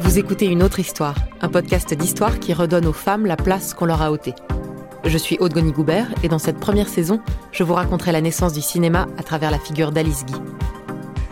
Vous écoutez Une autre histoire, un podcast d'histoire qui redonne aux femmes la place qu'on leur a ôtée. Je suis Aude Goni-Goubert et dans cette première saison, je vous raconterai la naissance du cinéma à travers la figure d'Alice Guy.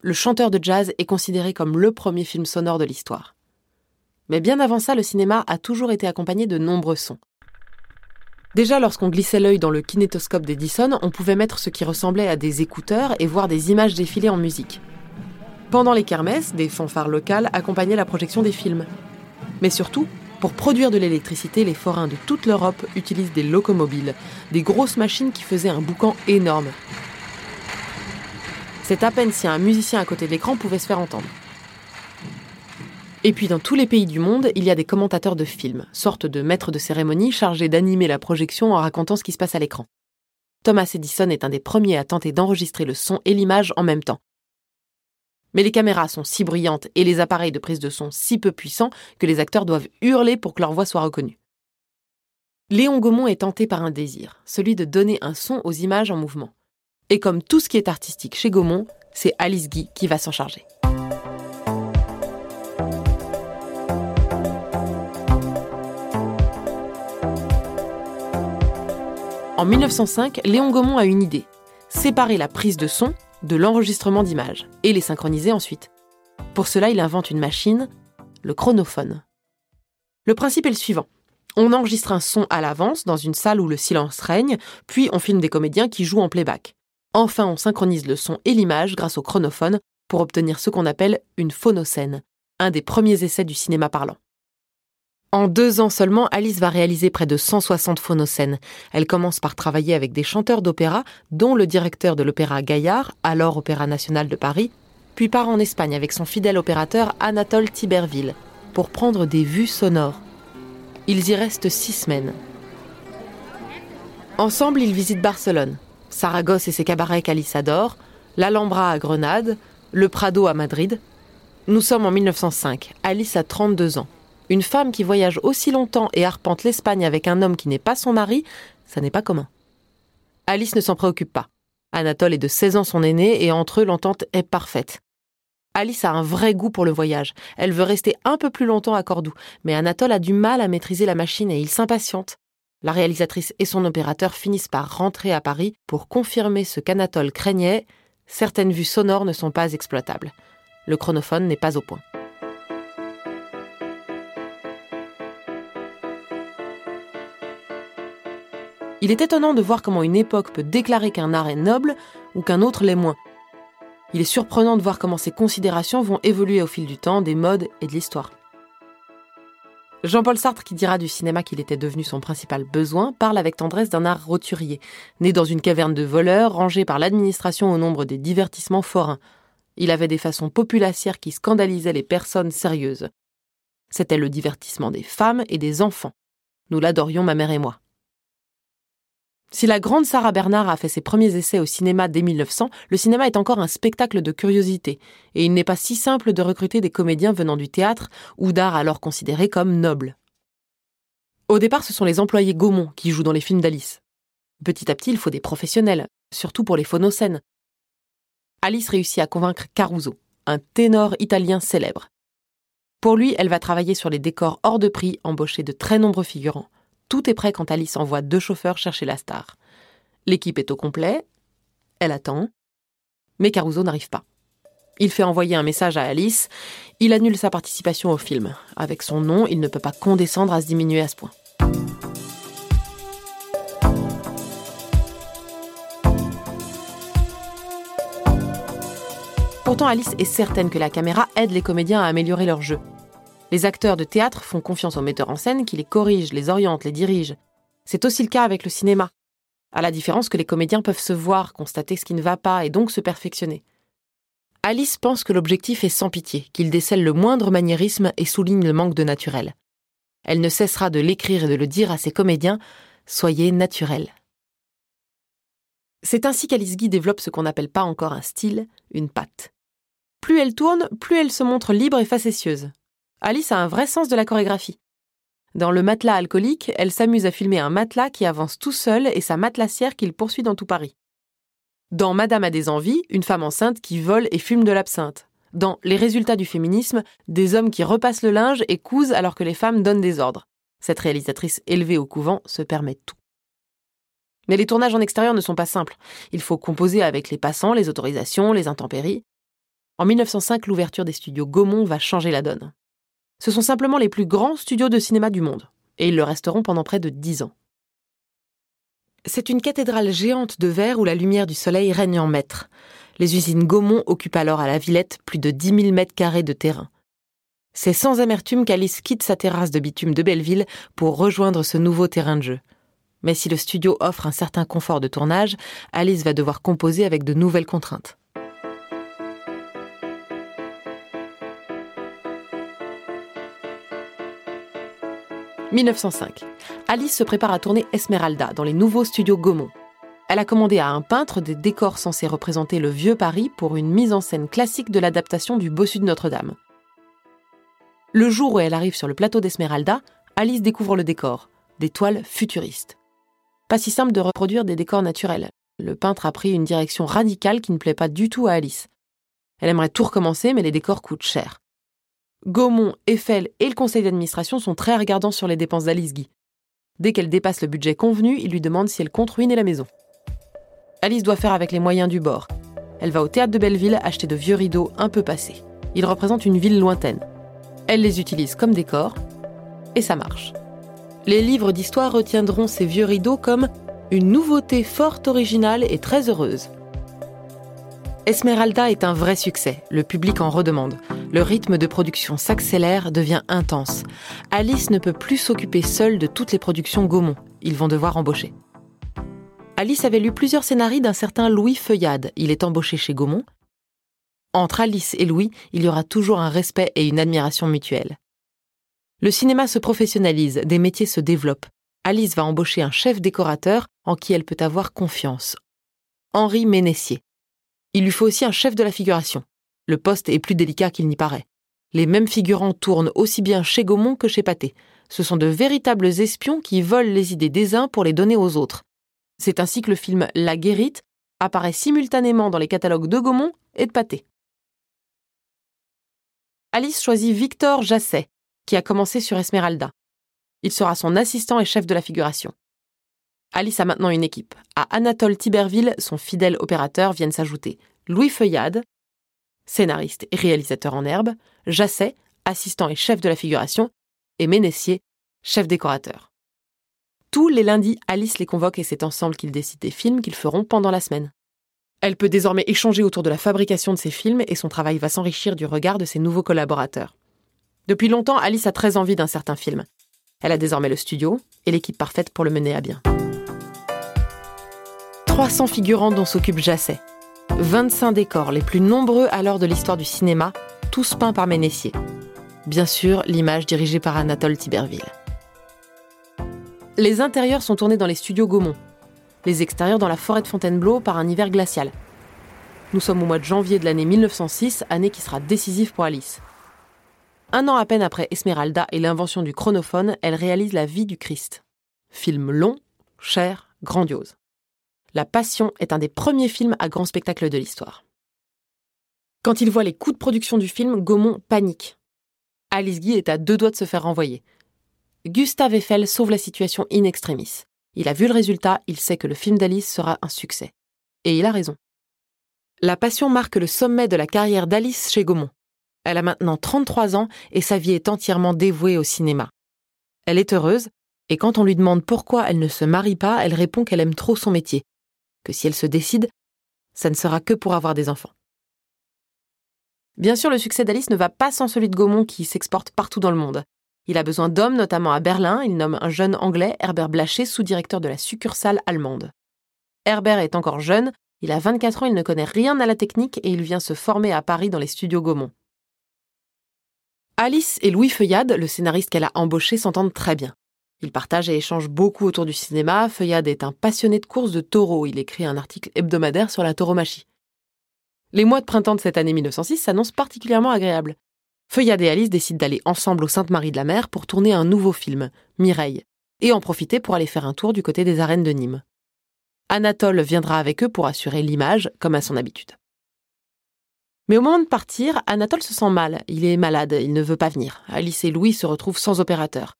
Le chanteur de jazz est considéré comme le premier film sonore de l'histoire. Mais bien avant ça, le cinéma a toujours été accompagné de nombreux sons. Déjà, lorsqu'on glissait l'œil dans le kinétoscope d'Edison, on pouvait mettre ce qui ressemblait à des écouteurs et voir des images défiler en musique. Pendant les kermesses, des fanfares locales accompagnaient la projection des films. Mais surtout, pour produire de l'électricité, les forains de toute l'Europe utilisent des locomobiles, des grosses machines qui faisaient un boucan énorme. C'est à peine si un musicien à côté de l'écran pouvait se faire entendre. Et puis dans tous les pays du monde, il y a des commentateurs de films, sortes de maîtres de cérémonie chargés d'animer la projection en racontant ce qui se passe à l'écran. Thomas Edison est un des premiers à tenter d'enregistrer le son et l'image en même temps. Mais les caméras sont si brillantes et les appareils de prise de son si peu puissants que les acteurs doivent hurler pour que leur voix soit reconnue. Léon Gaumont est tenté par un désir, celui de donner un son aux images en mouvement. Et comme tout ce qui est artistique chez Gaumont, c'est Alice Guy qui va s'en charger. En 1905, Léon Gaumont a une idée séparer la prise de son de l'enregistrement d'images et les synchroniser ensuite. Pour cela, il invente une machine, le chronophone. Le principe est le suivant. On enregistre un son à l'avance dans une salle où le silence règne, puis on filme des comédiens qui jouent en playback. Enfin, on synchronise le son et l'image grâce au chronophone pour obtenir ce qu'on appelle une phonocène, un des premiers essais du cinéma parlant. En deux ans seulement, Alice va réaliser près de 160 phonocènes. Elle commence par travailler avec des chanteurs d'opéra, dont le directeur de l'opéra Gaillard, alors Opéra national de Paris, puis part en Espagne avec son fidèle opérateur Anatole Tiberville, pour prendre des vues sonores. Ils y restent six semaines. Ensemble, ils visitent Barcelone, Saragosse et ses cabarets qu'Alice adore, l'Alhambra à Grenade, le Prado à Madrid. Nous sommes en 1905. Alice a 32 ans. Une femme qui voyage aussi longtemps et arpente l'Espagne avec un homme qui n'est pas son mari, ça n'est pas commun. Alice ne s'en préoccupe pas. Anatole est de 16 ans son aîné et entre eux l'entente est parfaite. Alice a un vrai goût pour le voyage. Elle veut rester un peu plus longtemps à Cordoue, mais Anatole a du mal à maîtriser la machine et il s'impatiente. La réalisatrice et son opérateur finissent par rentrer à Paris pour confirmer ce qu'Anatole craignait, certaines vues sonores ne sont pas exploitables. Le chronophone n'est pas au point. Il est étonnant de voir comment une époque peut déclarer qu'un art est noble ou qu'un autre l'est moins. Il est surprenant de voir comment ces considérations vont évoluer au fil du temps, des modes et de l'histoire. Jean-Paul Sartre, qui dira du cinéma qu'il était devenu son principal besoin, parle avec tendresse d'un art roturier, né dans une caverne de voleurs, rangé par l'administration au nombre des divertissements forains. Il avait des façons populacières qui scandalisaient les personnes sérieuses. C'était le divertissement des femmes et des enfants. Nous l'adorions, ma mère et moi. Si la grande Sarah Bernard a fait ses premiers essais au cinéma dès 1900, le cinéma est encore un spectacle de curiosité, et il n'est pas si simple de recruter des comédiens venant du théâtre ou d'art alors considérés comme nobles. Au départ, ce sont les employés Gaumont qui jouent dans les films d'Alice. Petit à petit, il faut des professionnels, surtout pour les phonocènes. Alice réussit à convaincre Caruso, un ténor italien célèbre. Pour lui, elle va travailler sur les décors hors de prix, embaucher de très nombreux figurants. Tout est prêt quand Alice envoie deux chauffeurs chercher la star. L'équipe est au complet, elle attend, mais Caruso n'arrive pas. Il fait envoyer un message à Alice, il annule sa participation au film. Avec son nom, il ne peut pas condescendre à se diminuer à ce point. Pourtant, Alice est certaine que la caméra aide les comédiens à améliorer leur jeu. Les acteurs de théâtre font confiance au metteur en scène qui les corrige, les oriente, les dirige. C'est aussi le cas avec le cinéma. À la différence que les comédiens peuvent se voir, constater ce qui ne va pas et donc se perfectionner. Alice pense que l'objectif est sans pitié, qu'il décèle le moindre maniérisme et souligne le manque de naturel. Elle ne cessera de l'écrire et de le dire à ses comédiens Soyez naturels. C'est ainsi qu'Alice Guy développe ce qu'on n'appelle pas encore un style, une patte. Plus elle tourne, plus elle se montre libre et facétieuse. Alice a un vrai sens de la chorégraphie. Dans le matelas alcoolique, elle s'amuse à filmer un matelas qui avance tout seul et sa matelassière qu'il poursuit dans tout Paris. Dans Madame a des envies, une femme enceinte qui vole et fume de l'absinthe. Dans Les résultats du féminisme, des hommes qui repassent le linge et cousent alors que les femmes donnent des ordres. Cette réalisatrice élevée au couvent se permet tout. Mais les tournages en extérieur ne sont pas simples. Il faut composer avec les passants, les autorisations, les intempéries. En 1905, l'ouverture des studios Gaumont va changer la donne. Ce sont simplement les plus grands studios de cinéma du monde, et ils le resteront pendant près de dix ans. C'est une cathédrale géante de verre où la lumière du soleil règne en maître. Les usines Gaumont occupent alors à la Villette plus de 10 000 mètres carrés de terrain. C'est sans amertume qu'Alice quitte sa terrasse de bitume de Belleville pour rejoindre ce nouveau terrain de jeu. Mais si le studio offre un certain confort de tournage, Alice va devoir composer avec de nouvelles contraintes. 1905. Alice se prépare à tourner Esmeralda dans les nouveaux studios Gaumont. Elle a commandé à un peintre des décors censés représenter le vieux Paris pour une mise en scène classique de l'adaptation du Bossu de Notre-Dame. Le jour où elle arrive sur le plateau d'Esmeralda, Alice découvre le décor, des toiles futuristes. Pas si simple de reproduire des décors naturels. Le peintre a pris une direction radicale qui ne plaît pas du tout à Alice. Elle aimerait tout recommencer, mais les décors coûtent cher. Gaumont, Eiffel et le conseil d'administration sont très regardants sur les dépenses d'Alice Guy. Dès qu'elle dépasse le budget convenu, ils lui demandent si elle compte ruiner la maison. Alice doit faire avec les moyens du bord. Elle va au théâtre de Belleville acheter de vieux rideaux un peu passés. Ils représentent une ville lointaine. Elle les utilise comme décor, et ça marche. Les livres d'histoire retiendront ces vieux rideaux comme une nouveauté forte, originale et très heureuse. Esmeralda est un vrai succès, le public en redemande. Le rythme de production s'accélère, devient intense. Alice ne peut plus s'occuper seule de toutes les productions Gaumont. Ils vont devoir embaucher. Alice avait lu plusieurs scénarios d'un certain Louis Feuillade. Il est embauché chez Gaumont. Entre Alice et Louis, il y aura toujours un respect et une admiration mutuelle. Le cinéma se professionnalise, des métiers se développent. Alice va embaucher un chef décorateur en qui elle peut avoir confiance. Henri Ménessier. Il lui faut aussi un chef de la figuration. Le poste est plus délicat qu'il n'y paraît. Les mêmes figurants tournent aussi bien chez Gaumont que chez Pathé. Ce sont de véritables espions qui volent les idées des uns pour les donner aux autres. C'est ainsi que le film La Guérite apparaît simultanément dans les catalogues de Gaumont et de Pathé. Alice choisit Victor Jasset, qui a commencé sur Esmeralda. Il sera son assistant et chef de la figuration. Alice a maintenant une équipe. À Anatole Tiberville, son fidèle opérateur, viennent s'ajouter Louis Feuillade, scénariste et réalisateur en herbe, Jasset, assistant et chef de la figuration, et Ménessier, chef décorateur. Tous les lundis, Alice les convoque et c'est ensemble qu'ils décident des films qu'ils feront pendant la semaine. Elle peut désormais échanger autour de la fabrication de ces films et son travail va s'enrichir du regard de ses nouveaux collaborateurs. Depuis longtemps, Alice a très envie d'un certain film. Elle a désormais le studio et l'équipe parfaite pour le mener à bien. 300 figurants dont s'occupe Jasset, 25 décors, les plus nombreux alors de l'histoire du cinéma, tous peints par Ménessier. Bien sûr, l'image dirigée par Anatole Tiberville. Les intérieurs sont tournés dans les studios Gaumont, les extérieurs dans la forêt de Fontainebleau par un hiver glacial. Nous sommes au mois de janvier de l'année 1906, année qui sera décisive pour Alice. Un an à peine après Esmeralda et l'invention du chronophone, elle réalise La vie du Christ. Film long, cher, grandiose. La Passion est un des premiers films à grand spectacle de l'histoire. Quand il voit les coûts de production du film, Gaumont panique. Alice Guy est à deux doigts de se faire renvoyer. Gustave Eiffel sauve la situation in extremis. Il a vu le résultat, il sait que le film d'Alice sera un succès. Et il a raison. La passion marque le sommet de la carrière d'Alice chez Gaumont. Elle a maintenant 33 ans et sa vie est entièrement dévouée au cinéma. Elle est heureuse, et quand on lui demande pourquoi elle ne se marie pas, elle répond qu'elle aime trop son métier, que si elle se décide, ça ne sera que pour avoir des enfants. Bien sûr, le succès d'Alice ne va pas sans celui de Gaumont qui s'exporte partout dans le monde. Il a besoin d'hommes, notamment à Berlin. Il nomme un jeune anglais, Herbert Blaché, sous-directeur de la succursale allemande. Herbert est encore jeune, il a 24 ans, il ne connaît rien à la technique et il vient se former à Paris dans les studios Gaumont. Alice et Louis Feuillade, le scénariste qu'elle a embauché, s'entendent très bien. Ils partagent et échangent beaucoup autour du cinéma. Feuillade est un passionné de courses de taureaux. Il écrit un article hebdomadaire sur la tauromachie. Les mois de printemps de cette année 1906 s'annoncent particulièrement agréables. Feuillade et Alice décident d'aller ensemble au Sainte-Marie de la Mer pour tourner un nouveau film, Mireille, et en profiter pour aller faire un tour du côté des arènes de Nîmes. Anatole viendra avec eux pour assurer l'image, comme à son habitude. Mais au moment de partir, Anatole se sent mal, il est malade, il ne veut pas venir. Alice et Louis se retrouvent sans opérateur.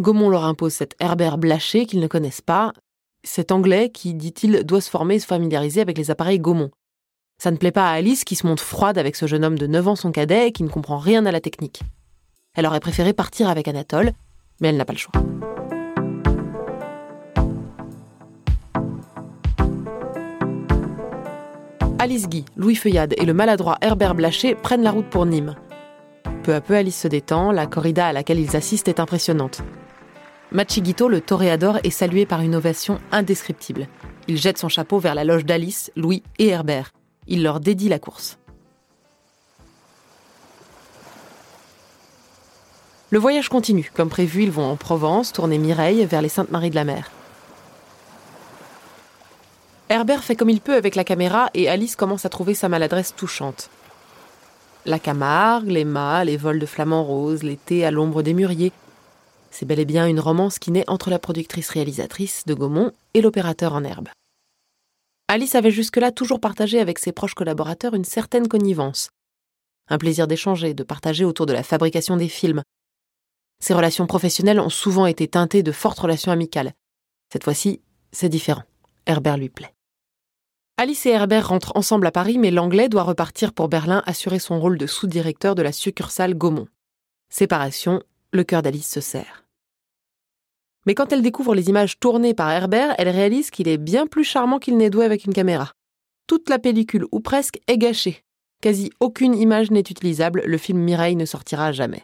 Gaumont leur impose cet Herbert Blaché qu'ils ne connaissent pas, cet Anglais qui, dit-il, doit se former et se familiariser avec les appareils Gaumont. Ça ne plaît pas à Alice qui se montre froide avec ce jeune homme de 9 ans son cadet et qui ne comprend rien à la technique. Elle aurait préféré partir avec Anatole, mais elle n'a pas le choix. Alice Guy, Louis Feuillade et le maladroit Herbert Blaché prennent la route pour Nîmes. Peu à peu, Alice se détend, la corrida à laquelle ils assistent est impressionnante. Machiguito, le toréador, est salué par une ovation indescriptible. Il jette son chapeau vers la loge d'Alice, Louis et Herbert. Il leur dédie la course. Le voyage continue. Comme prévu, ils vont en Provence, tourner Mireille vers les Saintes-Maries de la Mer. Herbert fait comme il peut avec la caméra et Alice commence à trouver sa maladresse touchante. La Camargue, les mâts, les vols de flamants roses, l'été à l'ombre des mûriers, c'est bel et bien une romance qui naît entre la productrice-réalisatrice de Gaumont et l'opérateur en herbe. Alice avait jusque-là toujours partagé avec ses proches collaborateurs une certaine connivence, un plaisir d'échanger, de partager autour de la fabrication des films. Ses relations professionnelles ont souvent été teintées de fortes relations amicales. Cette fois-ci, c'est différent. Herbert lui plaît. Alice et Herbert rentrent ensemble à Paris, mais l'anglais doit repartir pour Berlin assurer son rôle de sous-directeur de la succursale Gaumont. Séparation, le cœur d'Alice se serre. Mais quand elle découvre les images tournées par Herbert, elle réalise qu'il est bien plus charmant qu'il n'est doué avec une caméra. Toute la pellicule, ou presque, est gâchée. Quasi aucune image n'est utilisable, le film Mireille ne sortira jamais.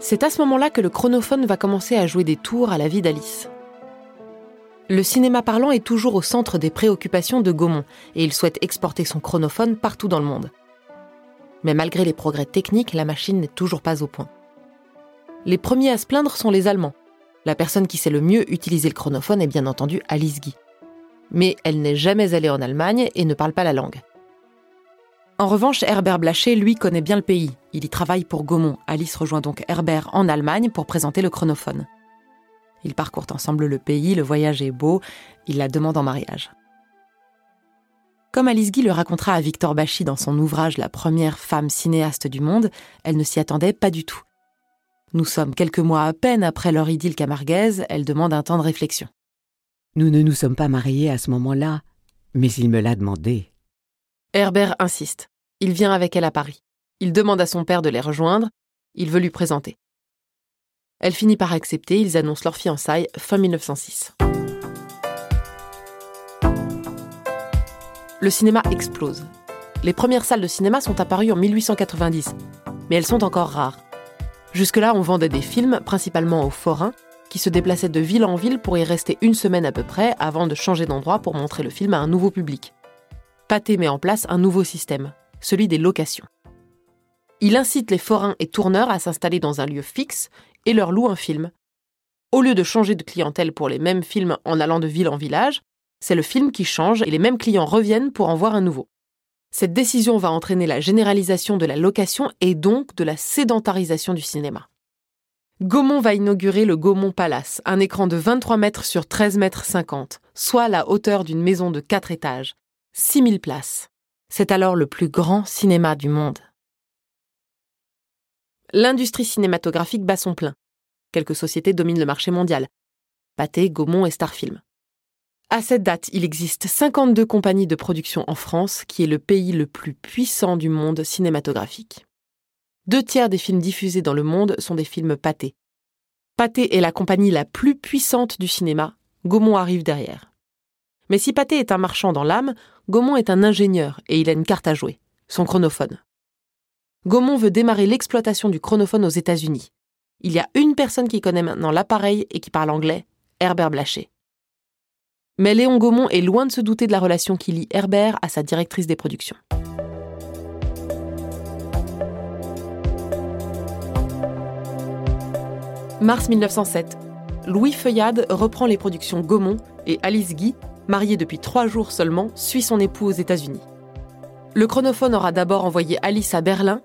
C'est à ce moment-là que le chronophone va commencer à jouer des tours à la vie d'Alice. Le cinéma parlant est toujours au centre des préoccupations de Gaumont, et il souhaite exporter son chronophone partout dans le monde mais malgré les progrès techniques, la machine n'est toujours pas au point. Les premiers à se plaindre sont les Allemands. La personne qui sait le mieux utiliser le chronophone est bien entendu Alice Guy. Mais elle n'est jamais allée en Allemagne et ne parle pas la langue. En revanche, Herbert Blaché, lui, connaît bien le pays. Il y travaille pour Gaumont. Alice rejoint donc Herbert en Allemagne pour présenter le chronophone. Ils parcourent ensemble le pays, le voyage est beau, il la demande en mariage. Comme Alice Guy le racontera à Victor Bachy dans son ouvrage La première femme cinéaste du monde, elle ne s'y attendait pas du tout. Nous sommes quelques mois à peine après leur idylle camarguaise, elle demande un temps de réflexion. Nous ne nous sommes pas mariés à ce moment-là, mais il me l'a demandé. Herbert insiste. Il vient avec elle à Paris. Il demande à son père de les rejoindre. Il veut lui présenter. Elle finit par accepter, ils annoncent leur fiançailles fin 1906. Le cinéma explose. Les premières salles de cinéma sont apparues en 1890, mais elles sont encore rares. Jusque-là, on vendait des films, principalement aux forains, qui se déplaçaient de ville en ville pour y rester une semaine à peu près avant de changer d'endroit pour montrer le film à un nouveau public. Pathé met en place un nouveau système, celui des locations. Il incite les forains et tourneurs à s'installer dans un lieu fixe et leur loue un film. Au lieu de changer de clientèle pour les mêmes films en allant de ville en village, c'est le film qui change et les mêmes clients reviennent pour en voir un nouveau. Cette décision va entraîner la généralisation de la location et donc de la sédentarisation du cinéma. Gaumont va inaugurer le Gaumont Palace, un écran de 23 mètres sur 13 mètres 50, soit la hauteur d'une maison de 4 étages. 6000 places. C'est alors le plus grand cinéma du monde. L'industrie cinématographique bat son plein. Quelques sociétés dominent le marché mondial. Pathé, Gaumont et Starfilm. À cette date, il existe 52 compagnies de production en France, qui est le pays le plus puissant du monde cinématographique. Deux tiers des films diffusés dans le monde sont des films Pathé. Pathé est la compagnie la plus puissante du cinéma, Gaumont arrive derrière. Mais si Pathé est un marchand dans l'âme, Gaumont est un ingénieur et il a une carte à jouer, son chronophone. Gaumont veut démarrer l'exploitation du chronophone aux États-Unis. Il y a une personne qui connaît maintenant l'appareil et qui parle anglais, Herbert Blaché. Mais Léon Gaumont est loin de se douter de la relation qui lie Herbert à sa directrice des productions. Mars 1907. Louis Feuillade reprend les productions Gaumont et Alice Guy, mariée depuis trois jours seulement, suit son époux aux États-Unis. Le chronophone aura d'abord envoyé Alice à Berlin,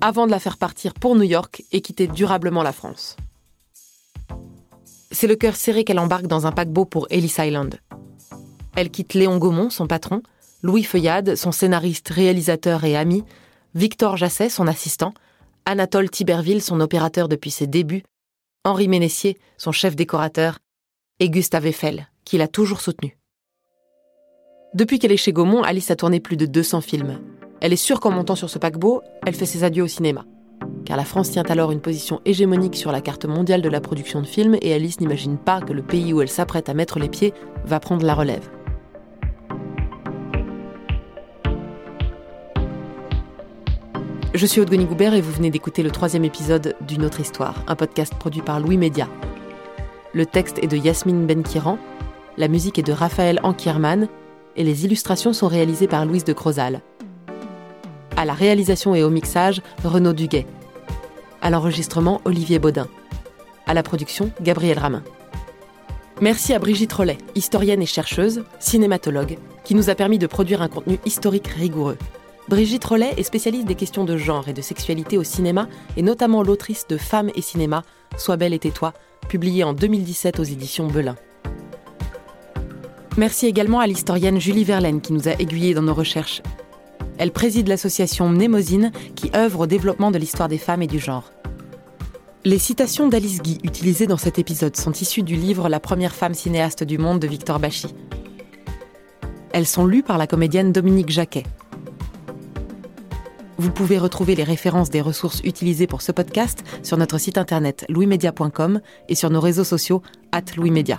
avant de la faire partir pour New York et quitter durablement la France. C'est le cœur serré qu'elle embarque dans un paquebot pour Ellis Island. Elle quitte Léon Gaumont, son patron, Louis Feuillade, son scénariste, réalisateur et ami, Victor Jasset, son assistant, Anatole Tiberville, son opérateur depuis ses débuts, Henri Ménessier, son chef décorateur, et Gustave Eiffel, qui l'a toujours soutenu. Depuis qu'elle est chez Gaumont, Alice a tourné plus de 200 films. Elle est sûre qu'en montant sur ce paquebot, elle fait ses adieux au cinéma. Car la France tient alors une position hégémonique sur la carte mondiale de la production de films et Alice n'imagine pas que le pays où elle s'apprête à mettre les pieds va prendre la relève. Je suis Aude Goubert et vous venez d'écouter le troisième épisode d'une autre histoire, un podcast produit par Louis Média. Le texte est de Yasmine Benkiran, la musique est de Raphaël Ankierman et les illustrations sont réalisées par Louise de Crozal. À la réalisation et au mixage, Renaud Duguet. À l'enregistrement, Olivier Baudin. À la production, Gabriel Ramin. Merci à Brigitte Rollet, historienne et chercheuse, cinématologue, qui nous a permis de produire un contenu historique rigoureux. Brigitte Rollet est spécialiste des questions de genre et de sexualité au cinéma et notamment l'autrice de Femmes et cinéma, Sois belle et tais-toi, publiée en 2017 aux éditions Belin. Merci également à l'historienne Julie Verlaine qui nous a aiguillés dans nos recherches. Elle préside l'association Mnémosine qui œuvre au développement de l'histoire des femmes et du genre. Les citations d'Alice Guy utilisées dans cet épisode sont issues du livre La première femme cinéaste du monde de Victor Bachy. Elles sont lues par la comédienne Dominique Jacquet. Vous pouvez retrouver les références des ressources utilisées pour ce podcast sur notre site internet louismedia.com et sur nos réseaux sociaux at louismedia.